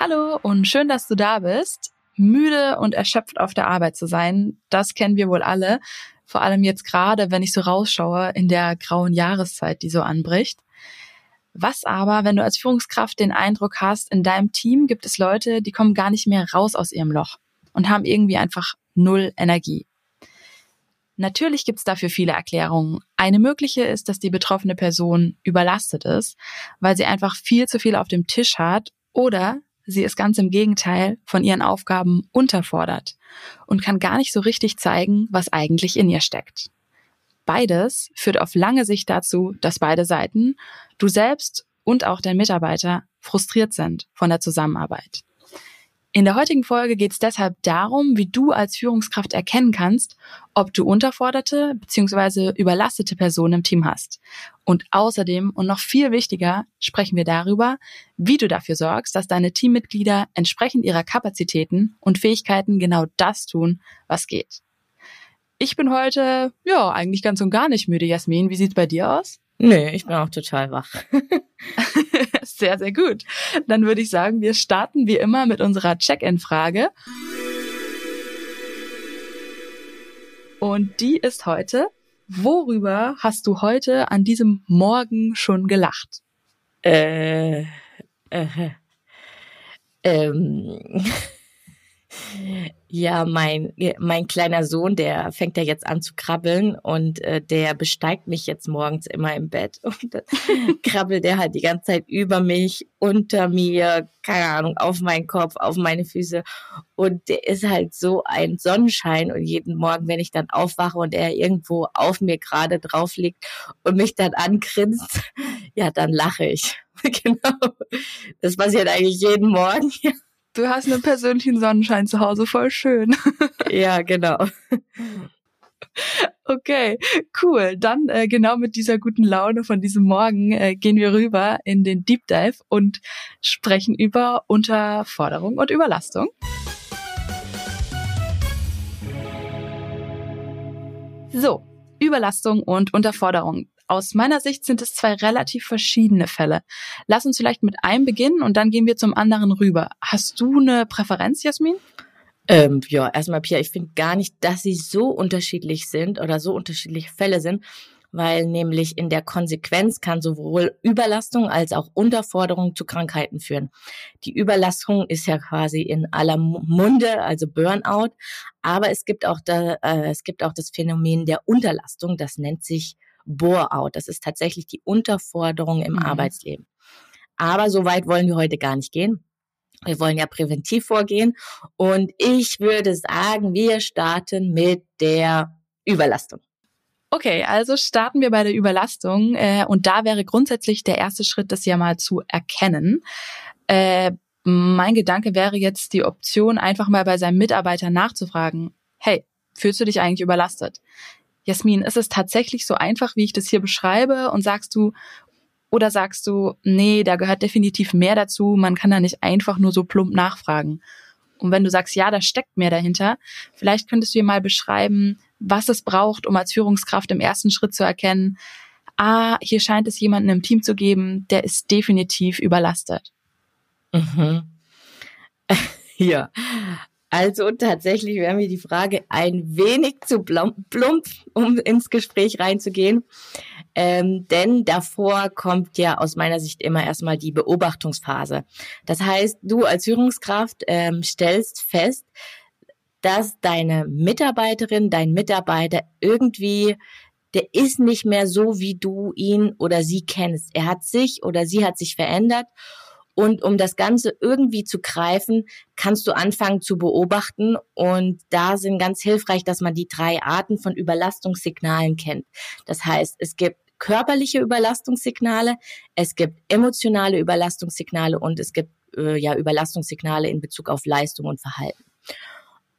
Hallo und schön, dass du da bist. Müde und erschöpft auf der Arbeit zu sein, das kennen wir wohl alle. Vor allem jetzt gerade, wenn ich so rausschaue in der grauen Jahreszeit, die so anbricht. Was aber, wenn du als Führungskraft den Eindruck hast, in deinem Team gibt es Leute, die kommen gar nicht mehr raus aus ihrem Loch und haben irgendwie einfach null Energie. Natürlich gibt es dafür viele Erklärungen. Eine mögliche ist, dass die betroffene Person überlastet ist, weil sie einfach viel zu viel auf dem Tisch hat oder sie ist ganz im Gegenteil von ihren Aufgaben unterfordert und kann gar nicht so richtig zeigen, was eigentlich in ihr steckt. Beides führt auf lange Sicht dazu, dass beide Seiten, du selbst und auch dein Mitarbeiter, frustriert sind von der Zusammenarbeit. In der heutigen Folge geht es deshalb darum, wie du als Führungskraft erkennen kannst, ob du unterforderte bzw. überlastete Personen im Team hast. Und außerdem und noch viel wichtiger sprechen wir darüber, wie du dafür sorgst, dass deine Teammitglieder entsprechend ihrer Kapazitäten und Fähigkeiten genau das tun, was geht. Ich bin heute, ja, eigentlich ganz und gar nicht müde, Jasmin. Wie sieht's bei dir aus? Nee, ich bin auch total wach. sehr, sehr gut. Dann würde ich sagen, wir starten wie immer mit unserer Check-in-Frage. Und die ist heute, worüber hast du heute an diesem Morgen schon gelacht? Äh, äh, ähm. Ja, mein, mein kleiner Sohn, der fängt ja jetzt an zu krabbeln und äh, der besteigt mich jetzt morgens immer im Bett und dann krabbelt der halt die ganze Zeit über mich, unter mir, keine Ahnung, auf meinen Kopf, auf meine Füße und der ist halt so ein Sonnenschein und jeden Morgen, wenn ich dann aufwache und er irgendwo auf mir gerade drauf liegt und mich dann angrinst, ja, dann lache ich. genau. Das passiert eigentlich jeden Morgen. Du hast einen persönlichen Sonnenschein zu Hause, voll schön. ja, genau. Okay, cool. Dann äh, genau mit dieser guten Laune von diesem Morgen äh, gehen wir rüber in den Deep Dive und sprechen über Unterforderung und Überlastung. So, Überlastung und Unterforderung. Aus meiner Sicht sind es zwei relativ verschiedene Fälle. Lass uns vielleicht mit einem beginnen und dann gehen wir zum anderen rüber. Hast du eine Präferenz, Jasmin? Ähm, ja, erstmal, Pia, ich finde gar nicht, dass sie so unterschiedlich sind oder so unterschiedliche Fälle sind, weil nämlich in der Konsequenz kann sowohl Überlastung als auch Unterforderung zu Krankheiten führen. Die Überlastung ist ja quasi in aller Munde, also Burnout, aber es gibt auch da, äh, es gibt auch das Phänomen der Unterlastung, das nennt sich Bore-out. Das ist tatsächlich die Unterforderung im mhm. Arbeitsleben. Aber so weit wollen wir heute gar nicht gehen. Wir wollen ja präventiv vorgehen. Und ich würde sagen, wir starten mit der Überlastung. Okay, also starten wir bei der Überlastung. Äh, und da wäre grundsätzlich der erste Schritt, das ja mal zu erkennen. Äh, mein Gedanke wäre jetzt die Option, einfach mal bei seinem Mitarbeiter nachzufragen. Hey, fühlst du dich eigentlich überlastet? Jasmin, ist es tatsächlich so einfach, wie ich das hier beschreibe? Und sagst du, oder sagst du, nee, da gehört definitiv mehr dazu, man kann da nicht einfach nur so plump nachfragen. Und wenn du sagst, ja, da steckt mehr dahinter, vielleicht könntest du dir mal beschreiben, was es braucht, um als Führungskraft im ersten Schritt zu erkennen, ah, hier scheint es jemanden im Team zu geben, der ist definitiv überlastet. Mhm. Ja, also tatsächlich wäre mir die Frage ein wenig zu plump, um ins Gespräch reinzugehen. Ähm, denn davor kommt ja aus meiner Sicht immer erstmal die Beobachtungsphase. Das heißt, du als Führungskraft ähm, stellst fest, dass deine Mitarbeiterin, dein Mitarbeiter irgendwie, der ist nicht mehr so, wie du ihn oder sie kennst. Er hat sich oder sie hat sich verändert und um das Ganze irgendwie zu greifen, kannst du anfangen zu beobachten. Und da sind ganz hilfreich, dass man die drei Arten von Überlastungssignalen kennt. Das heißt, es gibt körperliche Überlastungssignale, es gibt emotionale Überlastungssignale und es gibt äh, ja Überlastungssignale in Bezug auf Leistung und Verhalten.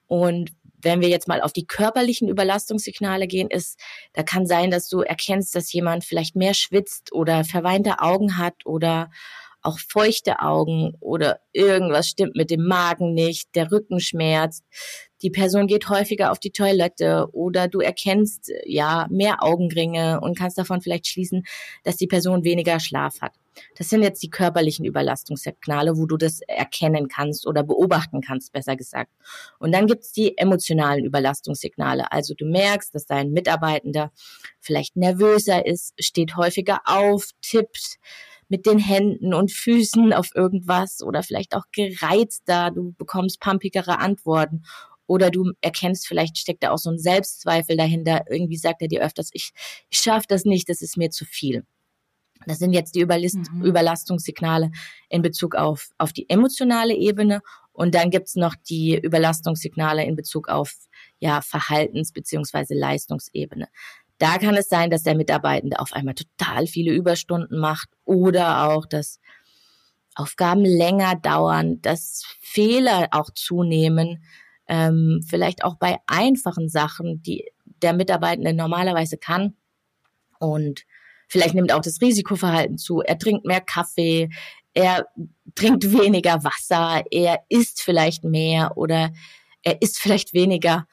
Und wenn wir jetzt mal auf die körperlichen Überlastungssignale gehen, ist, da kann sein, dass du erkennst, dass jemand vielleicht mehr schwitzt oder verweinte Augen hat oder auch feuchte Augen oder irgendwas stimmt mit dem Magen nicht, der Rücken schmerzt, die Person geht häufiger auf die Toilette oder du erkennst ja mehr Augenringe und kannst davon vielleicht schließen, dass die Person weniger Schlaf hat. Das sind jetzt die körperlichen Überlastungssignale, wo du das erkennen kannst oder beobachten kannst, besser gesagt. Und dann gibt's die emotionalen Überlastungssignale. Also du merkst, dass dein Mitarbeitender vielleicht nervöser ist, steht häufiger auf, tippt, mit den Händen und Füßen auf irgendwas oder vielleicht auch gereizter, du bekommst pumpigere Antworten oder du erkennst, vielleicht steckt da auch so ein Selbstzweifel dahinter. Irgendwie sagt er dir öfters, ich, ich schaffe das nicht, das ist mir zu viel. Das sind jetzt die Überlist mhm. Überlastungssignale in Bezug auf, auf die emotionale Ebene. Und dann gibt's noch die Überlastungssignale in Bezug auf ja, Verhaltens- beziehungsweise Leistungsebene. Da kann es sein, dass der Mitarbeitende auf einmal total viele Überstunden macht oder auch, dass Aufgaben länger dauern, dass Fehler auch zunehmen, ähm, vielleicht auch bei einfachen Sachen, die der Mitarbeitende normalerweise kann. Und vielleicht nimmt auch das Risikoverhalten zu. Er trinkt mehr Kaffee, er trinkt weniger Wasser, er isst vielleicht mehr oder er isst vielleicht weniger.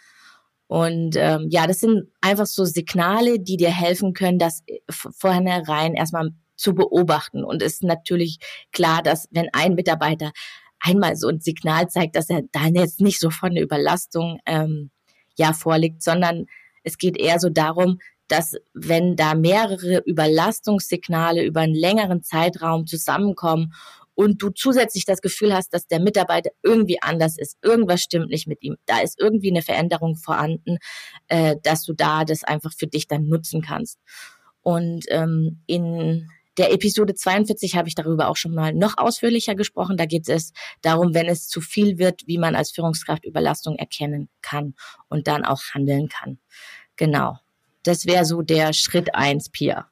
Und ähm, ja, das sind einfach so Signale, die dir helfen können, das vornherein erstmal zu beobachten. Und es ist natürlich klar, dass wenn ein Mitarbeiter einmal so ein Signal zeigt, dass er da jetzt nicht so von der Überlastung ähm, ja vorliegt, sondern es geht eher so darum, dass wenn da mehrere Überlastungssignale über einen längeren Zeitraum zusammenkommen und du zusätzlich das Gefühl hast, dass der Mitarbeiter irgendwie anders ist, irgendwas stimmt nicht mit ihm, da ist irgendwie eine Veränderung vorhanden, äh, dass du da das einfach für dich dann nutzen kannst. Und ähm, in der Episode 42 habe ich darüber auch schon mal noch ausführlicher gesprochen. Da geht es darum, wenn es zu viel wird, wie man als Führungskraft Überlastung erkennen kann und dann auch handeln kann. Genau. Das wäre so der Schritt eins, Pia.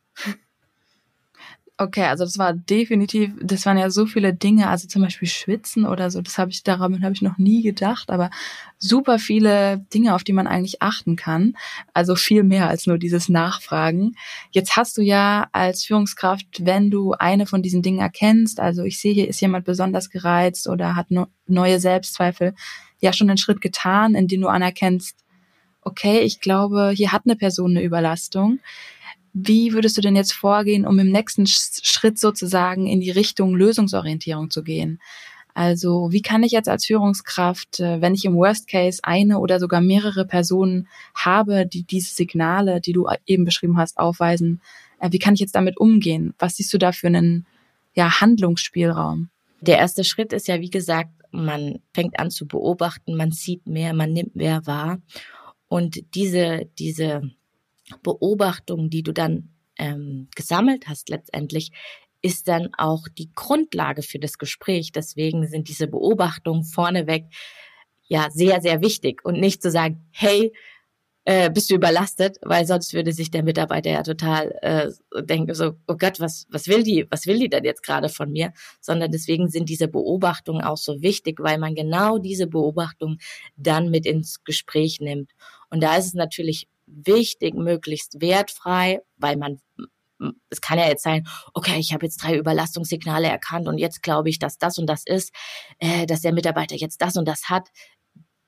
Okay, also das war definitiv, das waren ja so viele Dinge, also zum Beispiel Schwitzen oder so, das habe ich, daran habe ich noch nie gedacht, aber super viele Dinge, auf die man eigentlich achten kann. Also viel mehr als nur dieses Nachfragen. Jetzt hast du ja als Führungskraft, wenn du eine von diesen Dingen erkennst, also ich sehe, hier ist jemand besonders gereizt oder hat neue Selbstzweifel, ja schon einen Schritt getan, in dem du anerkennst, okay, ich glaube, hier hat eine Person eine Überlastung. Wie würdest du denn jetzt vorgehen, um im nächsten Schritt sozusagen in die Richtung Lösungsorientierung zu gehen? Also wie kann ich jetzt als Führungskraft, äh, wenn ich im Worst Case eine oder sogar mehrere Personen habe, die diese Signale, die du eben beschrieben hast, aufweisen, äh, wie kann ich jetzt damit umgehen? Was siehst du da für einen ja, Handlungsspielraum? Der erste Schritt ist ja, wie gesagt, man fängt an zu beobachten, man sieht mehr, man nimmt mehr wahr. Und diese, diese Beobachtung, die du dann ähm, gesammelt hast letztendlich, ist dann auch die Grundlage für das Gespräch. Deswegen sind diese Beobachtungen vorneweg ja sehr, sehr wichtig und nicht zu sagen, hey, äh, bist du überlastet, weil sonst würde sich der Mitarbeiter ja total äh, denken so, oh Gott, was was will die, was will die denn jetzt gerade von mir? Sondern deswegen sind diese Beobachtungen auch so wichtig, weil man genau diese Beobachtung dann mit ins Gespräch nimmt. Und da ist es natürlich wichtig, möglichst wertfrei, weil man es kann ja jetzt sein, okay, ich habe jetzt drei Überlastungssignale erkannt und jetzt glaube ich, dass das und das ist, äh, dass der Mitarbeiter jetzt das und das hat.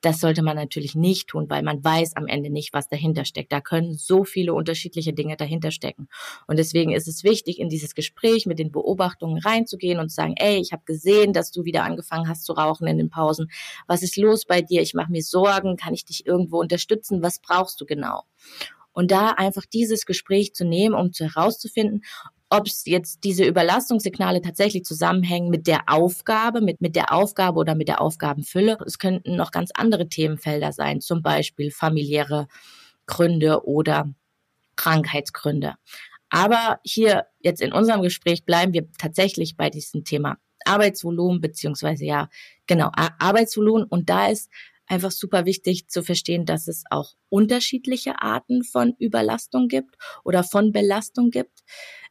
Das sollte man natürlich nicht tun, weil man weiß am Ende nicht, was dahinter steckt. Da können so viele unterschiedliche Dinge dahinter stecken. Und deswegen ist es wichtig, in dieses Gespräch mit den Beobachtungen reinzugehen und zu sagen, ey, ich habe gesehen, dass du wieder angefangen hast zu rauchen in den Pausen. Was ist los bei dir? Ich mache mir Sorgen. Kann ich dich irgendwo unterstützen? Was brauchst du genau? Und da einfach dieses Gespräch zu nehmen, um zu herauszufinden, ob es jetzt diese Überlastungssignale tatsächlich zusammenhängen mit der Aufgabe, mit, mit der Aufgabe oder mit der Aufgabenfülle. Es könnten noch ganz andere Themenfelder sein, zum Beispiel familiäre Gründe oder Krankheitsgründe. Aber hier jetzt in unserem Gespräch bleiben wir tatsächlich bei diesem Thema Arbeitsvolumen beziehungsweise ja genau Arbeitsvolumen und da ist einfach super wichtig zu verstehen, dass es auch unterschiedliche Arten von Überlastung gibt oder von Belastung gibt.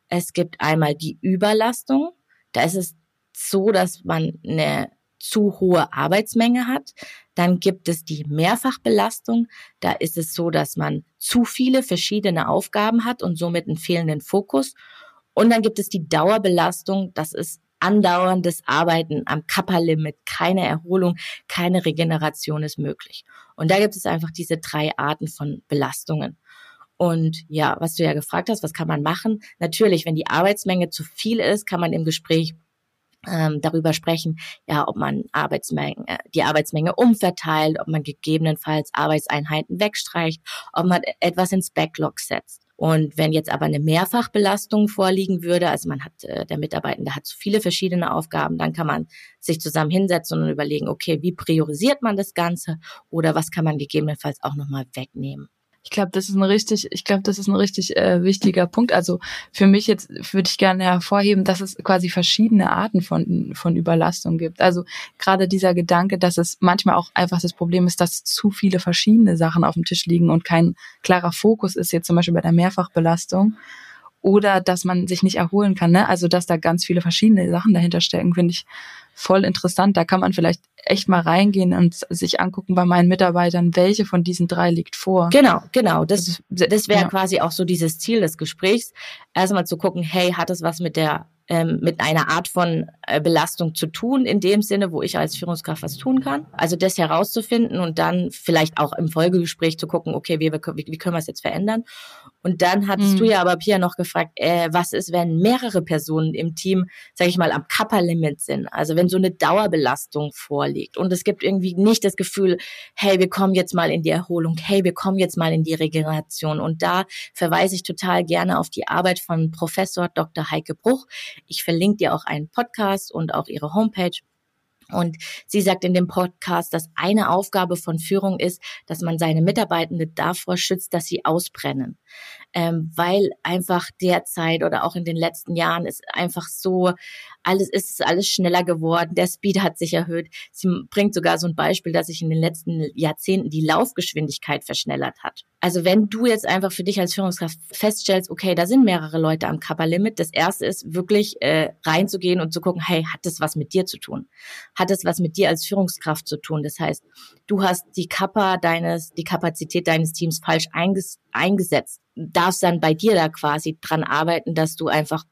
Es gibt einmal die Überlastung. Da ist es so, dass man eine zu hohe Arbeitsmenge hat. Dann gibt es die Mehrfachbelastung. Da ist es so, dass man zu viele verschiedene Aufgaben hat und somit einen fehlenden Fokus. Und dann gibt es die Dauerbelastung. Das ist andauerndes Arbeiten am Kappa-Limit. Keine Erholung, keine Regeneration ist möglich. Und da gibt es einfach diese drei Arten von Belastungen. Und ja, was du ja gefragt hast, was kann man machen? Natürlich, wenn die Arbeitsmenge zu viel ist, kann man im Gespräch ähm, darüber sprechen, ja, ob man Arbeitsmenge, äh, die Arbeitsmenge umverteilt, ob man gegebenenfalls Arbeitseinheiten wegstreicht, ob man etwas ins Backlog setzt. Und wenn jetzt aber eine Mehrfachbelastung vorliegen würde, also man hat, äh, der Mitarbeitende hat zu viele verschiedene Aufgaben, dann kann man sich zusammen hinsetzen und überlegen, okay, wie priorisiert man das Ganze oder was kann man gegebenenfalls auch nochmal wegnehmen. Ich glaube, das ist ein richtig, ich glaube, das ist ein richtig äh, wichtiger Punkt. Also für mich jetzt würde ich gerne hervorheben, dass es quasi verschiedene Arten von von Überlastung gibt. Also gerade dieser Gedanke, dass es manchmal auch einfach das Problem ist, dass zu viele verschiedene Sachen auf dem Tisch liegen und kein klarer Fokus ist jetzt zum Beispiel bei der Mehrfachbelastung oder dass man sich nicht erholen kann. Ne? Also dass da ganz viele verschiedene Sachen dahinter stecken, finde ich voll interessant. Da kann man vielleicht echt mal reingehen und sich angucken bei meinen Mitarbeitern, welche von diesen drei liegt vor. Genau, genau. Das, das wäre ja. quasi auch so dieses Ziel des Gesprächs. Erstmal zu gucken, hey, hat es was mit der ähm, mit einer Art von äh, Belastung zu tun, in dem Sinne, wo ich als Führungskraft was tun kann. Also das herauszufinden und dann vielleicht auch im Folgegespräch zu gucken, okay, wie, wie können wir es jetzt verändern? Und dann hattest mhm. du ja aber Pia noch gefragt, äh, was ist, wenn mehrere Personen im Team, sage ich mal, am Kappa-Limit sind? Also wenn so eine Dauerbelastung vorliegt und es gibt irgendwie nicht das Gefühl, hey, wir kommen jetzt mal in die Erholung, hey, wir kommen jetzt mal in die Regeneration. Und da verweise ich total gerne auf die Arbeit von Professor Dr. Heike Bruch, ich verlinke dir auch einen Podcast und auch ihre Homepage. Und sie sagt in dem Podcast, dass eine Aufgabe von Führung ist, dass man seine Mitarbeitende davor schützt, dass sie ausbrennen ähm, weil einfach derzeit oder auch in den letzten Jahren ist einfach so, alles ist alles schneller geworden, der Speed hat sich erhöht. Sie bringt sogar so ein Beispiel, dass sich in den letzten Jahrzehnten die Laufgeschwindigkeit verschnellert hat. Also wenn du jetzt einfach für dich als Führungskraft feststellst, okay, da sind mehrere Leute am Kappa-Limit, das erste ist wirklich äh, reinzugehen und zu gucken, hey, hat das was mit dir zu tun? Hat das was mit dir als Führungskraft zu tun? Das heißt, du hast die Kappa deines, die Kapazität deines Teams falsch einges eingesetzt darfst dann bei dir da quasi dran arbeiten, dass du einfach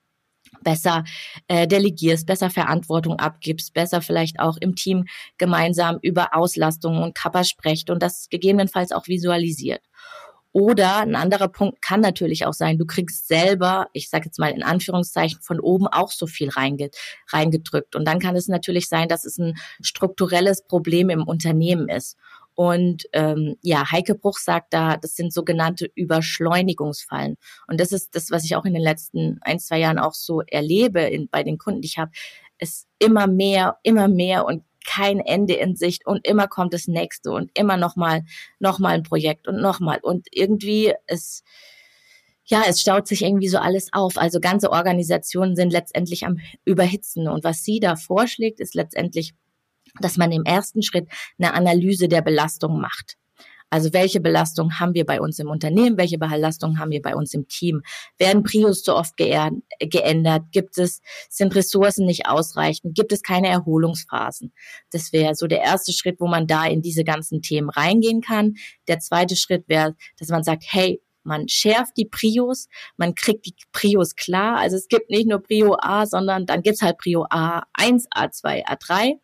besser äh, delegierst, besser Verantwortung abgibst, besser vielleicht auch im Team gemeinsam über Auslastung und Kappa sprecht und das gegebenenfalls auch visualisiert. Oder ein anderer Punkt kann natürlich auch sein, du kriegst selber, ich sage jetzt mal in Anführungszeichen, von oben auch so viel reingedrückt. Und dann kann es natürlich sein, dass es ein strukturelles Problem im Unternehmen ist. Und ähm, ja, Heike Bruch sagt da, das sind sogenannte Überschleunigungsfallen. Und das ist das, was ich auch in den letzten ein, zwei Jahren auch so erlebe in, bei den Kunden, die ich habe. Es immer mehr, immer mehr und kein Ende in Sicht und immer kommt das nächste und immer nochmal, nochmal ein Projekt und nochmal. Und irgendwie es, ja, es staut sich irgendwie so alles auf. Also ganze Organisationen sind letztendlich am Überhitzen. Und was sie da vorschlägt, ist letztendlich dass man im ersten Schritt eine Analyse der Belastung macht. Also welche Belastung haben wir bei uns im Unternehmen, welche Belastung haben wir bei uns im Team? Werden Prios zu oft geändert? Gibt es, sind Ressourcen nicht ausreichend? Gibt es keine Erholungsphasen? Das wäre so der erste Schritt, wo man da in diese ganzen Themen reingehen kann. Der zweite Schritt wäre, dass man sagt, hey, man schärft die Prios, man kriegt die Prios klar. Also es gibt nicht nur Prio A, sondern dann gibt's halt Prio A1, A2, A3.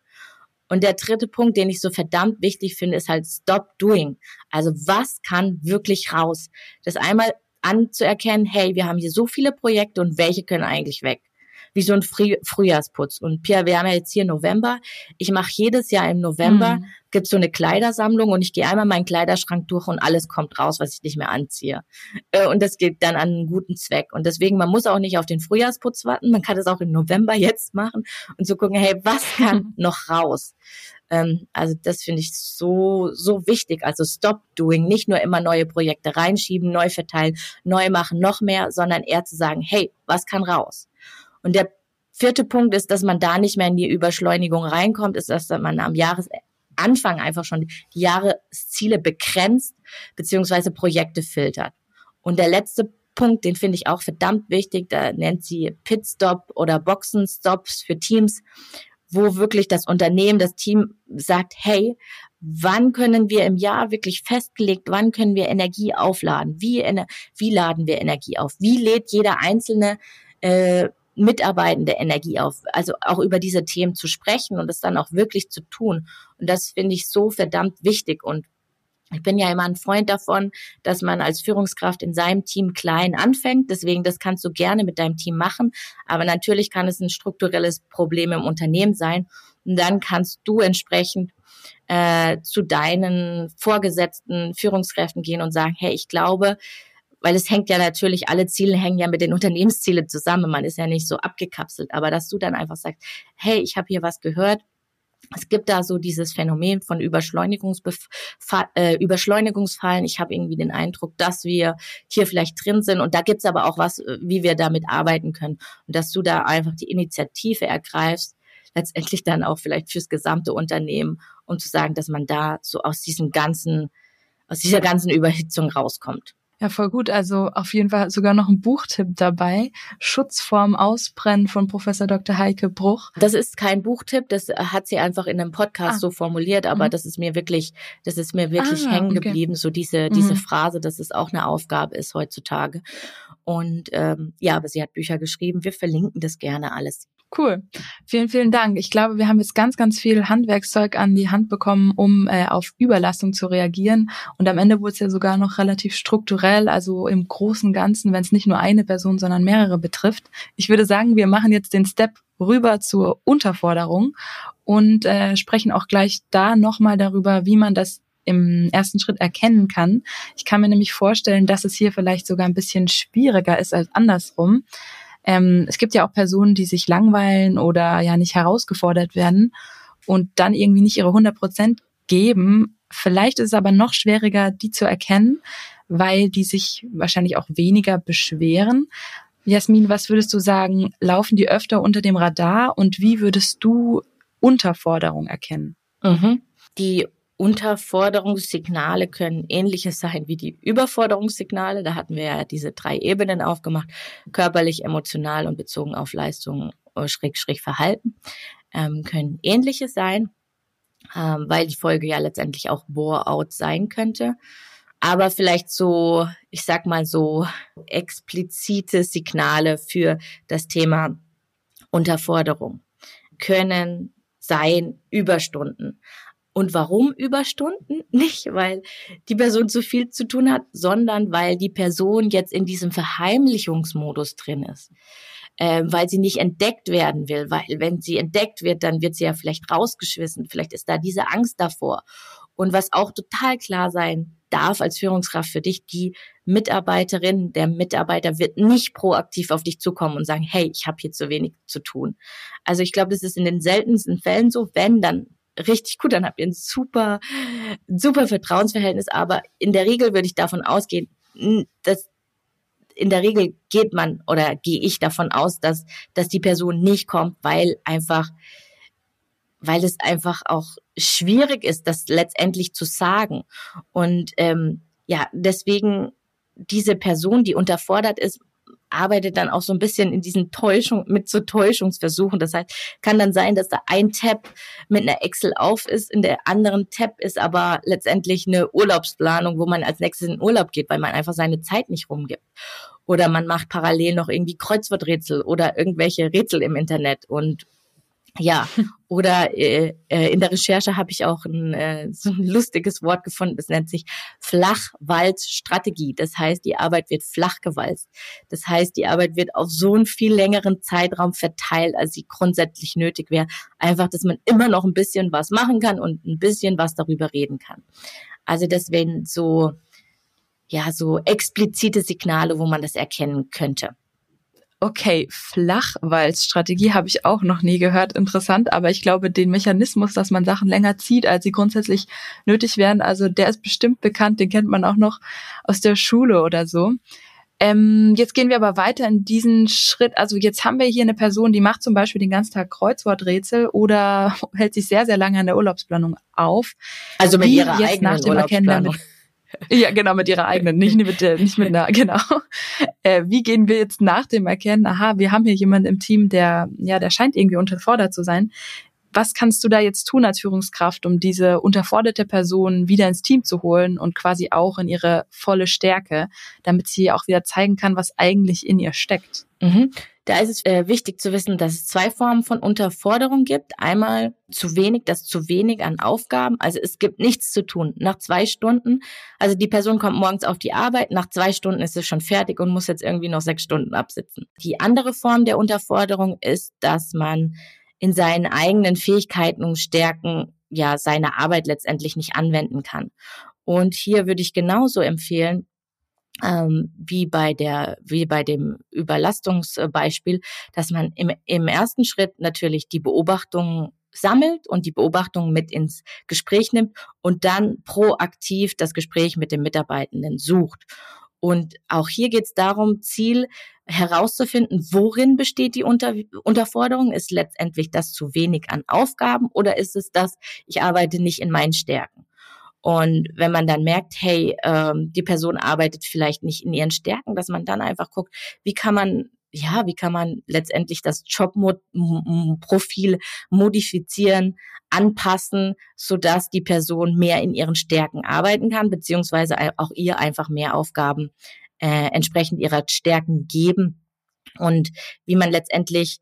Und der dritte Punkt, den ich so verdammt wichtig finde, ist halt Stop Doing. Also was kann wirklich raus? Das einmal anzuerkennen, hey, wir haben hier so viele Projekte und welche können eigentlich weg? Wie so ein Früh Frühjahrsputz. Und Pia, wir haben ja jetzt hier November. Ich mache jedes Jahr im November, mhm. gibt's so eine Kleidersammlung und ich gehe einmal meinen Kleiderschrank durch und alles kommt raus, was ich nicht mehr anziehe. Äh, und das geht dann an einen guten Zweck. Und deswegen, man muss auch nicht auf den Frühjahrsputz warten, man kann das auch im November jetzt machen und zu so gucken, hey, was kann noch raus? Ähm, also das finde ich so, so wichtig. Also stop doing, nicht nur immer neue Projekte reinschieben, neu verteilen, neu machen, noch mehr, sondern eher zu sagen, hey, was kann raus? Und der vierte Punkt ist, dass man da nicht mehr in die Überschleunigung reinkommt, ist, dass man am Jahres Anfang einfach schon die Jahresziele begrenzt beziehungsweise Projekte filtert. Und der letzte Punkt, den finde ich auch verdammt wichtig, da nennt sie Pitstop oder Boxenstops für Teams, wo wirklich das Unternehmen, das Team sagt, hey, wann können wir im Jahr wirklich festgelegt, wann können wir Energie aufladen? Wie, wie laden wir Energie auf? Wie lädt jeder einzelne äh, Mitarbeitende Energie auf? Also auch über diese Themen zu sprechen und es dann auch wirklich zu tun. Und das finde ich so verdammt wichtig und ich bin ja immer ein Freund davon, dass man als Führungskraft in seinem Team klein anfängt. Deswegen, das kannst du gerne mit deinem Team machen. Aber natürlich kann es ein strukturelles Problem im Unternehmen sein. Und dann kannst du entsprechend äh, zu deinen vorgesetzten Führungskräften gehen und sagen, hey, ich glaube, weil es hängt ja natürlich, alle Ziele hängen ja mit den Unternehmenszielen zusammen. Man ist ja nicht so abgekapselt. Aber dass du dann einfach sagst, hey, ich habe hier was gehört, es gibt da so dieses Phänomen von Überschleunigungsbef äh, Überschleunigungsfallen. Ich habe irgendwie den Eindruck, dass wir hier vielleicht drin sind. Und da gibt's aber auch was, äh, wie wir damit arbeiten können. Und dass du da einfach die Initiative ergreifst, letztendlich dann auch vielleicht fürs gesamte Unternehmen, um zu sagen, dass man da so aus diesem ganzen, aus dieser ganzen Überhitzung rauskommt. Ja, voll gut. Also auf jeden Fall sogar noch ein Buchtipp dabei. Schutz vorm Ausbrennen von Professor Dr. Heike Bruch. Das ist kein Buchtipp, das hat sie einfach in einem Podcast ah. so formuliert, aber mhm. das ist mir wirklich, das ist mir wirklich ah, hängen geblieben, okay. so diese, diese mhm. Phrase, dass es auch eine Aufgabe ist heutzutage. Und ähm, ja, aber sie hat Bücher geschrieben. Wir verlinken das gerne alles. Cool. Vielen, vielen Dank. Ich glaube, wir haben jetzt ganz, ganz viel Handwerkszeug an die Hand bekommen, um äh, auf Überlastung zu reagieren. Und am Ende wurde es ja sogar noch relativ strukturell, also im großen Ganzen, wenn es nicht nur eine Person, sondern mehrere betrifft. Ich würde sagen, wir machen jetzt den Step rüber zur Unterforderung und äh, sprechen auch gleich da nochmal darüber, wie man das im ersten Schritt erkennen kann. Ich kann mir nämlich vorstellen, dass es hier vielleicht sogar ein bisschen schwieriger ist als andersrum. Ähm, es gibt ja auch Personen, die sich langweilen oder ja nicht herausgefordert werden und dann irgendwie nicht ihre 100 Prozent geben. Vielleicht ist es aber noch schwieriger, die zu erkennen, weil die sich wahrscheinlich auch weniger beschweren. Jasmin, was würdest du sagen, laufen die öfter unter dem Radar und wie würdest du Unterforderung erkennen? Mhm. Die Unterforderungssignale können ähnliches sein wie die Überforderungssignale. Da hatten wir ja diese drei Ebenen aufgemacht, körperlich, emotional und bezogen auf Leistung, äh, Schräg, Schräg Verhalten, ähm, können ähnliche sein, ähm, weil die Folge ja letztendlich auch Bore-out sein könnte. Aber vielleicht so, ich sag mal so explizite Signale für das Thema Unterforderung können sein Überstunden. Und warum Überstunden? Nicht, weil die Person zu viel zu tun hat, sondern weil die Person jetzt in diesem Verheimlichungsmodus drin ist. Ähm, weil sie nicht entdeckt werden will, weil wenn sie entdeckt wird, dann wird sie ja vielleicht rausgeschwissen. Vielleicht ist da diese Angst davor. Und was auch total klar sein darf als Führungskraft für dich, die Mitarbeiterin, der Mitarbeiter wird nicht proaktiv auf dich zukommen und sagen, hey, ich habe hier zu wenig zu tun. Also ich glaube, das ist in den seltensten Fällen so, wenn, dann richtig gut, dann habt ihr ein super, super Vertrauensverhältnis. Aber in der Regel würde ich davon ausgehen, dass in der Regel geht man oder gehe ich davon aus, dass, dass die Person nicht kommt, weil einfach, weil es einfach auch schwierig ist, das letztendlich zu sagen. Und ähm, ja, deswegen diese Person, die unterfordert ist, arbeitet dann auch so ein bisschen in diesen Täuschung, mit so Täuschungsversuchen. Das heißt, kann dann sein, dass da ein Tab mit einer Excel auf ist, in der anderen Tab ist aber letztendlich eine Urlaubsplanung, wo man als nächstes in Urlaub geht, weil man einfach seine Zeit nicht rumgibt. Oder man macht parallel noch irgendwie Kreuzworträtsel oder irgendwelche Rätsel im Internet und ja, oder äh, äh, in der Recherche habe ich auch ein, äh, so ein lustiges Wort gefunden, das nennt sich Flachwalzstrategie. Das heißt, die Arbeit wird flach gewalzt. Das heißt, die Arbeit wird auf so einen viel längeren Zeitraum verteilt, als sie grundsätzlich nötig wäre. Einfach, dass man immer noch ein bisschen was machen kann und ein bisschen was darüber reden kann. Also deswegen so, ja, so explizite Signale, wo man das erkennen könnte. Okay, Flachwalzstrategie habe ich auch noch nie gehört. Interessant, aber ich glaube, den Mechanismus, dass man Sachen länger zieht, als sie grundsätzlich nötig wären, also der ist bestimmt bekannt, den kennt man auch noch aus der Schule oder so. Ähm, jetzt gehen wir aber weiter in diesen Schritt. Also jetzt haben wir hier eine Person, die macht zum Beispiel den ganzen Tag Kreuzworträtsel oder hält sich sehr, sehr lange an der Urlaubsplanung auf. Also mit ihrer jetzt eigenen nach dem Urlaubsplanung. Ja, genau, mit ihrer eigenen, nicht mit der, nicht mit einer, genau. Äh, wie gehen wir jetzt nach dem Erkennen, aha, wir haben hier jemanden im Team, der, ja, der scheint irgendwie unterfordert zu sein. Was kannst du da jetzt tun als Führungskraft, um diese unterforderte Person wieder ins Team zu holen und quasi auch in ihre volle Stärke, damit sie auch wieder zeigen kann, was eigentlich in ihr steckt? Mhm. Da ist es äh, wichtig zu wissen, dass es zwei Formen von Unterforderung gibt. Einmal zu wenig, das zu wenig an Aufgaben. Also es gibt nichts zu tun. Nach zwei Stunden, also die Person kommt morgens auf die Arbeit, nach zwei Stunden ist es schon fertig und muss jetzt irgendwie noch sechs Stunden absitzen. Die andere Form der Unterforderung ist, dass man in seinen eigenen Fähigkeiten und Stärken ja seine Arbeit letztendlich nicht anwenden kann. Und hier würde ich genauso empfehlen, ähm, wie bei der, wie bei dem Überlastungsbeispiel, dass man im, im ersten Schritt natürlich die Beobachtungen sammelt und die Beobachtungen mit ins Gespräch nimmt und dann proaktiv das Gespräch mit dem Mitarbeitenden sucht. Und auch hier geht es darum, Ziel herauszufinden, worin besteht die Unter Unterforderung? Ist letztendlich das zu wenig an Aufgaben oder ist es das, ich arbeite nicht in meinen Stärken? Und wenn man dann merkt, hey, ähm, die Person arbeitet vielleicht nicht in ihren Stärken, dass man dann einfach guckt, wie kann man ja, wie kann man letztendlich das Jobprofil modifizieren, anpassen, so dass die Person mehr in ihren Stärken arbeiten kann, beziehungsweise auch ihr einfach mehr Aufgaben äh, entsprechend ihrer Stärken geben. Und wie man letztendlich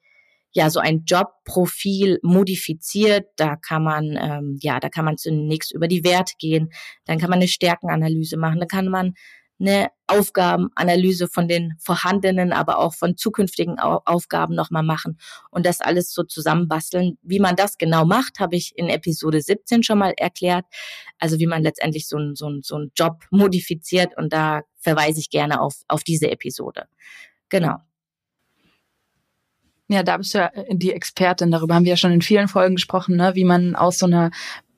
ja so ein Jobprofil modifiziert. Da kann man ähm, ja, da kann man zunächst über die Werte gehen, dann kann man eine Stärkenanalyse machen, dann kann man eine Aufgabenanalyse von den vorhandenen, aber auch von zukünftigen Aufgaben nochmal machen und das alles so zusammenbasteln. Wie man das genau macht, habe ich in Episode 17 schon mal erklärt. Also wie man letztendlich so einen so so einen Job modifiziert und da verweise ich gerne auf, auf diese Episode. Genau. Ja, da bist du ja die Expertin. Darüber haben wir ja schon in vielen Folgen gesprochen, ne? wie man aus so einer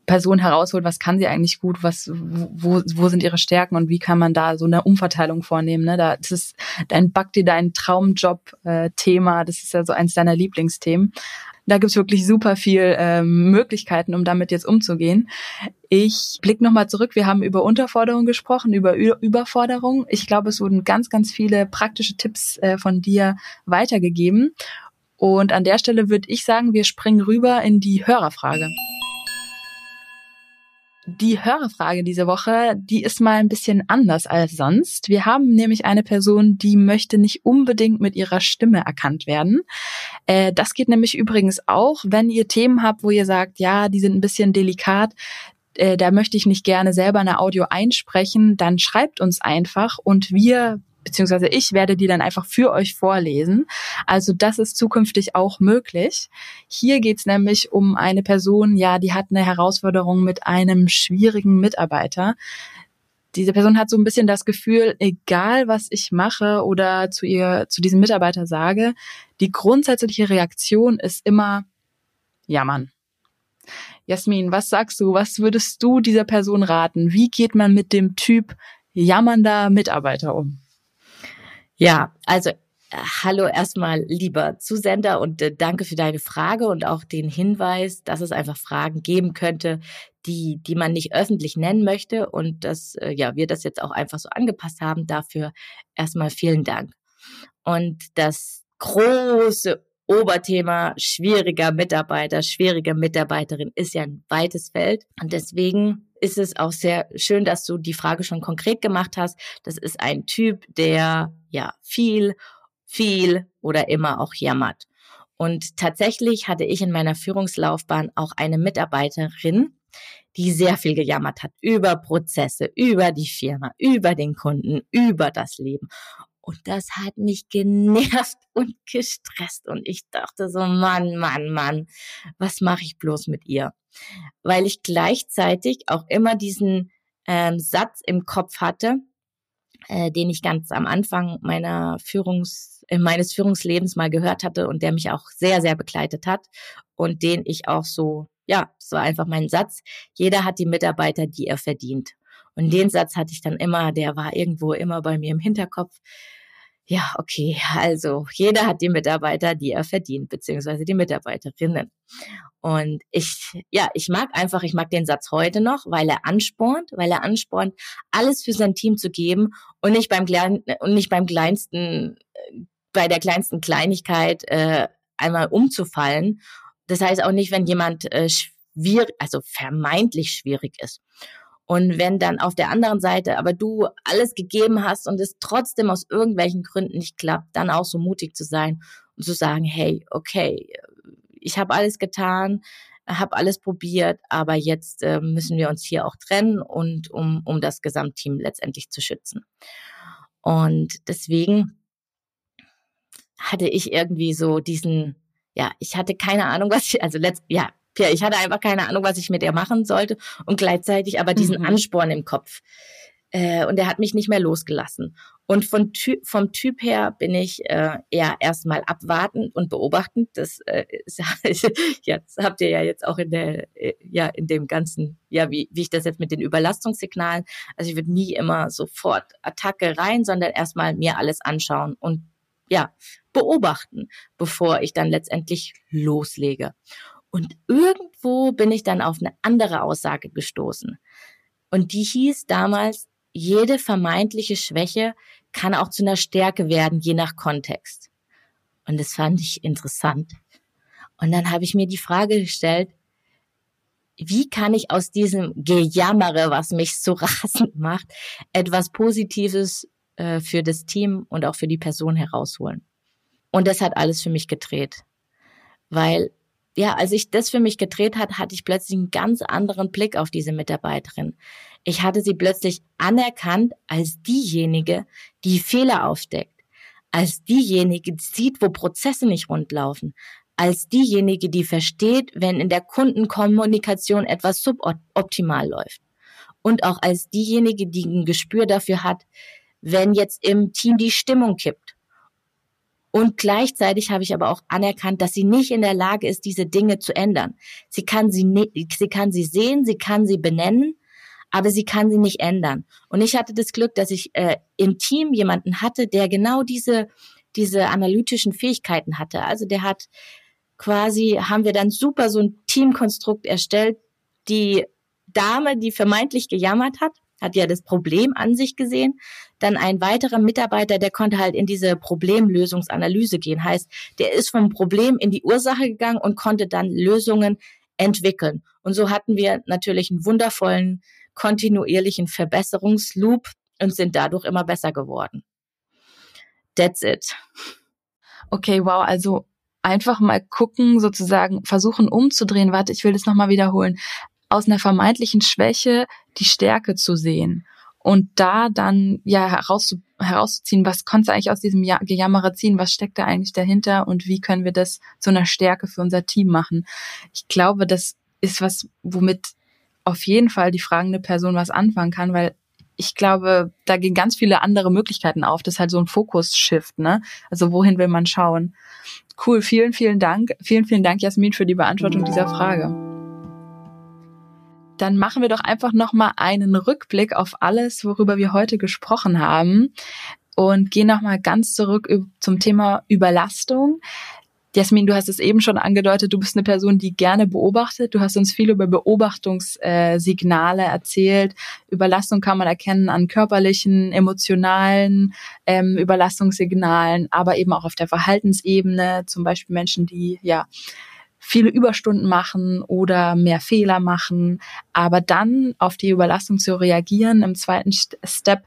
Person herausholt, was kann sie eigentlich gut, was, wo, wo sind ihre Stärken und wie kann man da so eine Umverteilung vornehmen. Ne? Da, das ist dein Bhakti, dein Traumjob-Thema, das ist ja so eins deiner Lieblingsthemen. Da gibt's wirklich super viel ähm, Möglichkeiten, um damit jetzt umzugehen. Ich blick nochmal zurück. Wir haben über Unterforderung gesprochen, über Ü Überforderung. Ich glaube, es wurden ganz, ganz viele praktische Tipps äh, von dir weitergegeben. Und an der Stelle würde ich sagen, wir springen rüber in die Hörerfrage. Die Hörerfrage diese Woche, die ist mal ein bisschen anders als sonst. Wir haben nämlich eine Person, die möchte nicht unbedingt mit ihrer Stimme erkannt werden. Äh, das geht nämlich übrigens auch, wenn ihr Themen habt, wo ihr sagt, ja, die sind ein bisschen delikat, äh, da möchte ich nicht gerne selber eine Audio einsprechen, dann schreibt uns einfach und wir beziehungsweise ich werde die dann einfach für euch vorlesen. Also das ist zukünftig auch möglich. Hier geht's nämlich um eine Person, ja, die hat eine Herausforderung mit einem schwierigen Mitarbeiter. Diese Person hat so ein bisschen das Gefühl, egal was ich mache oder zu ihr, zu diesem Mitarbeiter sage, die grundsätzliche Reaktion ist immer jammern. Jasmin, was sagst du? Was würdest du dieser Person raten? Wie geht man mit dem Typ jammernder Mitarbeiter um? Ja, also äh, Hallo erstmal lieber Zusender und äh, danke für deine Frage und auch den Hinweis, dass es einfach Fragen geben könnte, die, die man nicht öffentlich nennen möchte und dass äh, ja, wir das jetzt auch einfach so angepasst haben. Dafür erstmal vielen Dank. Und das große Oberthema schwieriger Mitarbeiter, schwierige Mitarbeiterin ist ja ein weites Feld und deswegen ist es auch sehr schön, dass du die Frage schon konkret gemacht hast. Das ist ein Typ, der ja viel, viel oder immer auch jammert. Und tatsächlich hatte ich in meiner Führungslaufbahn auch eine Mitarbeiterin, die sehr viel gejammert hat über Prozesse, über die Firma, über den Kunden, über das Leben. Und das hat mich genervt und gestresst. Und ich dachte so, Mann, Mann, Mann, was mache ich bloß mit ihr? Weil ich gleichzeitig auch immer diesen ähm, Satz im Kopf hatte, äh, den ich ganz am Anfang meiner Führungs, äh, meines Führungslebens mal gehört hatte und der mich auch sehr, sehr begleitet hat und den ich auch so, ja, das war einfach mein Satz. Jeder hat die Mitarbeiter, die er verdient. Und den Satz hatte ich dann immer, der war irgendwo immer bei mir im Hinterkopf. ja, okay, also jeder hat die Mitarbeiter, die er verdient, beziehungsweise die Mitarbeiterinnen. Und ich, ja, ich mag einfach, ich mag den Satz heute noch, weil er anspornt, weil er anspornt, alles für sein Team zu geben und nicht beim und nicht beim kleinsten, bei der kleinsten Kleinigkeit äh, einmal umzufallen. Das heißt auch nicht, wenn jemand äh, schwierig, also vermeintlich schwierig ist. Und wenn dann auf der anderen Seite aber du alles gegeben hast und es trotzdem aus irgendwelchen Gründen nicht klappt, dann auch so mutig zu sein und zu sagen, hey, okay, ich habe alles getan, habe alles probiert, aber jetzt äh, müssen wir uns hier auch trennen und um, um das Gesamtteam letztendlich zu schützen. Und deswegen hatte ich irgendwie so diesen, ja, ich hatte keine Ahnung, was ich, also letzt, ja, ja, ich hatte einfach keine Ahnung, was ich mit ihr machen sollte und gleichzeitig aber diesen mhm. Ansporn im Kopf. Äh, und er hat mich nicht mehr losgelassen. Und von typ, vom Typ her bin ich äh, eher erstmal abwartend und beobachtend. Das äh, ist, jetzt habt ihr ja jetzt auch in der, äh, ja, in dem ganzen, ja, wie, wie ich das jetzt mit den Überlastungssignalen, also ich würde nie immer sofort Attacke rein, sondern erstmal mir alles anschauen und ja, beobachten, bevor ich dann letztendlich loslege. Und irgendwo bin ich dann auf eine andere Aussage gestoßen. Und die hieß damals, jede vermeintliche Schwäche kann auch zu einer Stärke werden, je nach Kontext. Und das fand ich interessant. Und dann habe ich mir die Frage gestellt, wie kann ich aus diesem Gejammere, was mich so rasend macht, etwas Positives äh, für das Team und auch für die Person herausholen? Und das hat alles für mich gedreht. Weil ja, als ich das für mich gedreht hat, hatte ich plötzlich einen ganz anderen Blick auf diese Mitarbeiterin. Ich hatte sie plötzlich anerkannt als diejenige, die Fehler aufdeckt, als diejenige, die sieht, wo Prozesse nicht rundlaufen, als diejenige, die versteht, wenn in der Kundenkommunikation etwas suboptimal läuft. Und auch als diejenige, die ein Gespür dafür hat, wenn jetzt im Team die Stimmung kippt und gleichzeitig habe ich aber auch anerkannt, dass sie nicht in der Lage ist, diese Dinge zu ändern. Sie kann sie, sie kann sie sehen, sie kann sie benennen, aber sie kann sie nicht ändern. Und ich hatte das Glück, dass ich äh, im Team jemanden hatte, der genau diese, diese analytischen Fähigkeiten hatte. Also der hat quasi, haben wir dann super so ein Teamkonstrukt erstellt. Die Dame, die vermeintlich gejammert hat, hat ja das Problem an sich gesehen. Dann ein weiterer Mitarbeiter, der konnte halt in diese Problemlösungsanalyse gehen. Heißt, der ist vom Problem in die Ursache gegangen und konnte dann Lösungen entwickeln. Und so hatten wir natürlich einen wundervollen, kontinuierlichen Verbesserungsloop und sind dadurch immer besser geworden. That's it. Okay, wow. Also einfach mal gucken, sozusagen versuchen umzudrehen. Warte, ich will das nochmal wiederholen aus einer vermeintlichen Schwäche die Stärke zu sehen und da dann ja heraus, herauszuziehen, was konnte eigentlich aus diesem Gejammere ziehen, was steckt da eigentlich dahinter und wie können wir das zu einer Stärke für unser Team machen. Ich glaube, das ist was, womit auf jeden Fall die fragende Person was anfangen kann, weil ich glaube, da gehen ganz viele andere Möglichkeiten auf. Das ist halt so ein Fokus-Shift, ne? Also wohin will man schauen? Cool, vielen, vielen Dank. Vielen, vielen Dank, Jasmin, für die Beantwortung dieser Frage dann machen wir doch einfach nochmal einen Rückblick auf alles, worüber wir heute gesprochen haben und gehen nochmal ganz zurück zum Thema Überlastung. Jasmin, du hast es eben schon angedeutet, du bist eine Person, die gerne beobachtet. Du hast uns viel über Beobachtungssignale erzählt. Überlastung kann man erkennen an körperlichen, emotionalen ähm, Überlastungssignalen, aber eben auch auf der Verhaltensebene. Zum Beispiel Menschen, die ja viele Überstunden machen oder mehr Fehler machen. Aber dann auf die Überlastung zu reagieren im zweiten Step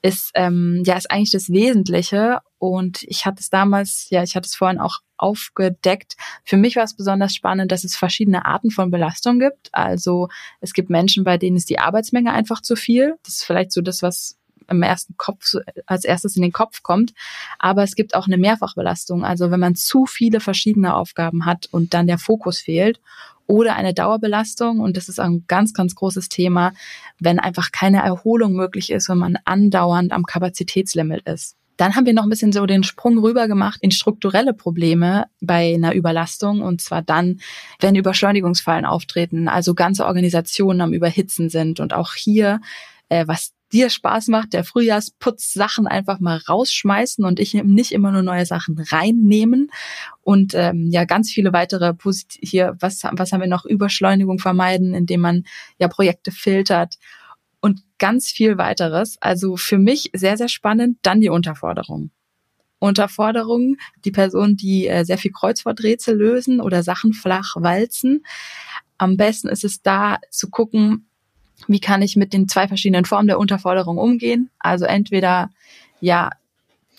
ist ähm, ja ist eigentlich das Wesentliche. Und ich hatte es damals, ja, ich hatte es vorhin auch aufgedeckt. Für mich war es besonders spannend, dass es verschiedene Arten von Belastung gibt. Also es gibt Menschen, bei denen ist die Arbeitsmenge einfach zu viel. Das ist vielleicht so das, was im ersten Kopf als erstes in den Kopf kommt. Aber es gibt auch eine Mehrfachbelastung. Also wenn man zu viele verschiedene Aufgaben hat und dann der Fokus fehlt oder eine Dauerbelastung. Und das ist ein ganz, ganz großes Thema, wenn einfach keine Erholung möglich ist und man andauernd am Kapazitätslimit ist. Dann haben wir noch ein bisschen so den Sprung rüber gemacht in strukturelle Probleme bei einer Überlastung. Und zwar dann, wenn Überschleunigungsfallen auftreten, also ganze Organisationen am Überhitzen sind. Und auch hier, äh, was dir Spaß macht, der Frühjahrsputz-Sachen einfach mal rausschmeißen und ich nicht immer nur neue Sachen reinnehmen. Und ähm, ja, ganz viele weitere Posit hier, was, was haben wir noch? Überschleunigung vermeiden, indem man ja Projekte filtert und ganz viel weiteres. Also für mich sehr, sehr spannend. Dann die Unterforderung. Unterforderung, die Personen, die äh, sehr viel Kreuzworträtsel lösen oder Sachen flach walzen. Am besten ist es da zu gucken, wie kann ich mit den zwei verschiedenen Formen der Unterforderung umgehen. Also entweder ja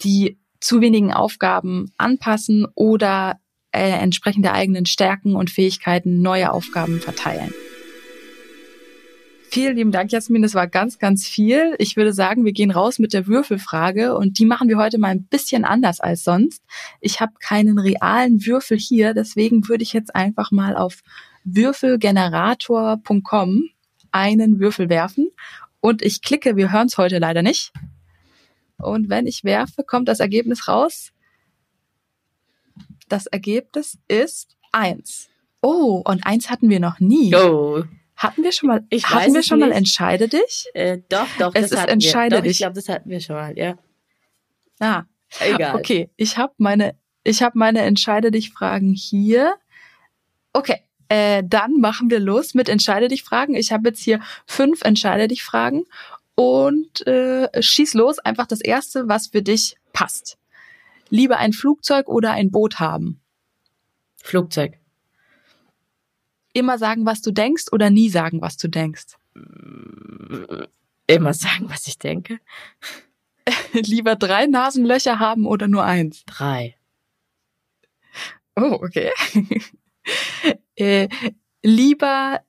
die zu wenigen Aufgaben anpassen oder äh, entsprechend der eigenen Stärken und Fähigkeiten neue Aufgaben verteilen. Vielen lieben Dank, Jasmin. Das war ganz, ganz viel. Ich würde sagen, wir gehen raus mit der Würfelfrage und die machen wir heute mal ein bisschen anders als sonst. Ich habe keinen realen Würfel hier, deswegen würde ich jetzt einfach mal auf würfelgenerator.com einen Würfel werfen und ich klicke, wir hören es heute leider nicht. Und wenn ich werfe, kommt das Ergebnis raus. Das Ergebnis ist eins. Oh, und eins hatten wir noch nie. Oh. Hatten wir schon mal, Ich hatten weiß wir schon mal nicht. Entscheide dich? Äh, doch, doch, Es das ist hatten entscheide wir. Doch, dich. Ich glaube, das hatten wir schon mal, ja. Ah, Egal. okay. Ich habe meine, ich habe meine Entscheide dich Fragen hier. Okay, äh, dann machen wir los mit Entscheide dich Fragen. Ich habe jetzt hier fünf Entscheide dich Fragen und äh, schieß los. Einfach das erste, was für dich passt. Lieber ein Flugzeug oder ein Boot haben. Flugzeug. Immer sagen, was du denkst oder nie sagen, was du denkst. Immer sagen, was ich denke. Lieber drei Nasenlöcher haben oder nur eins. Drei. Oh, okay. äh, lieber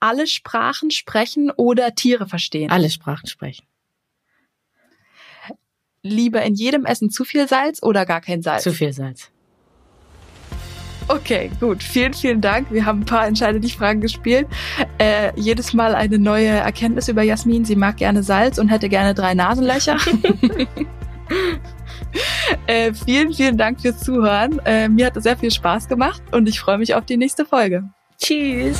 alle Sprachen sprechen oder Tiere verstehen. Alle Sprachen sprechen. Lieber in jedem Essen zu viel Salz oder gar kein Salz. Zu viel Salz. Okay, gut. Vielen, vielen Dank. Wir haben ein paar Entscheide dich Fragen gespielt. Äh, jedes Mal eine neue Erkenntnis über Jasmin. Sie mag gerne Salz und hätte gerne drei Nasenlöcher. äh, vielen, vielen Dank fürs Zuhören. Äh, mir hat es sehr viel Spaß gemacht und ich freue mich auf die nächste Folge. Tschüss.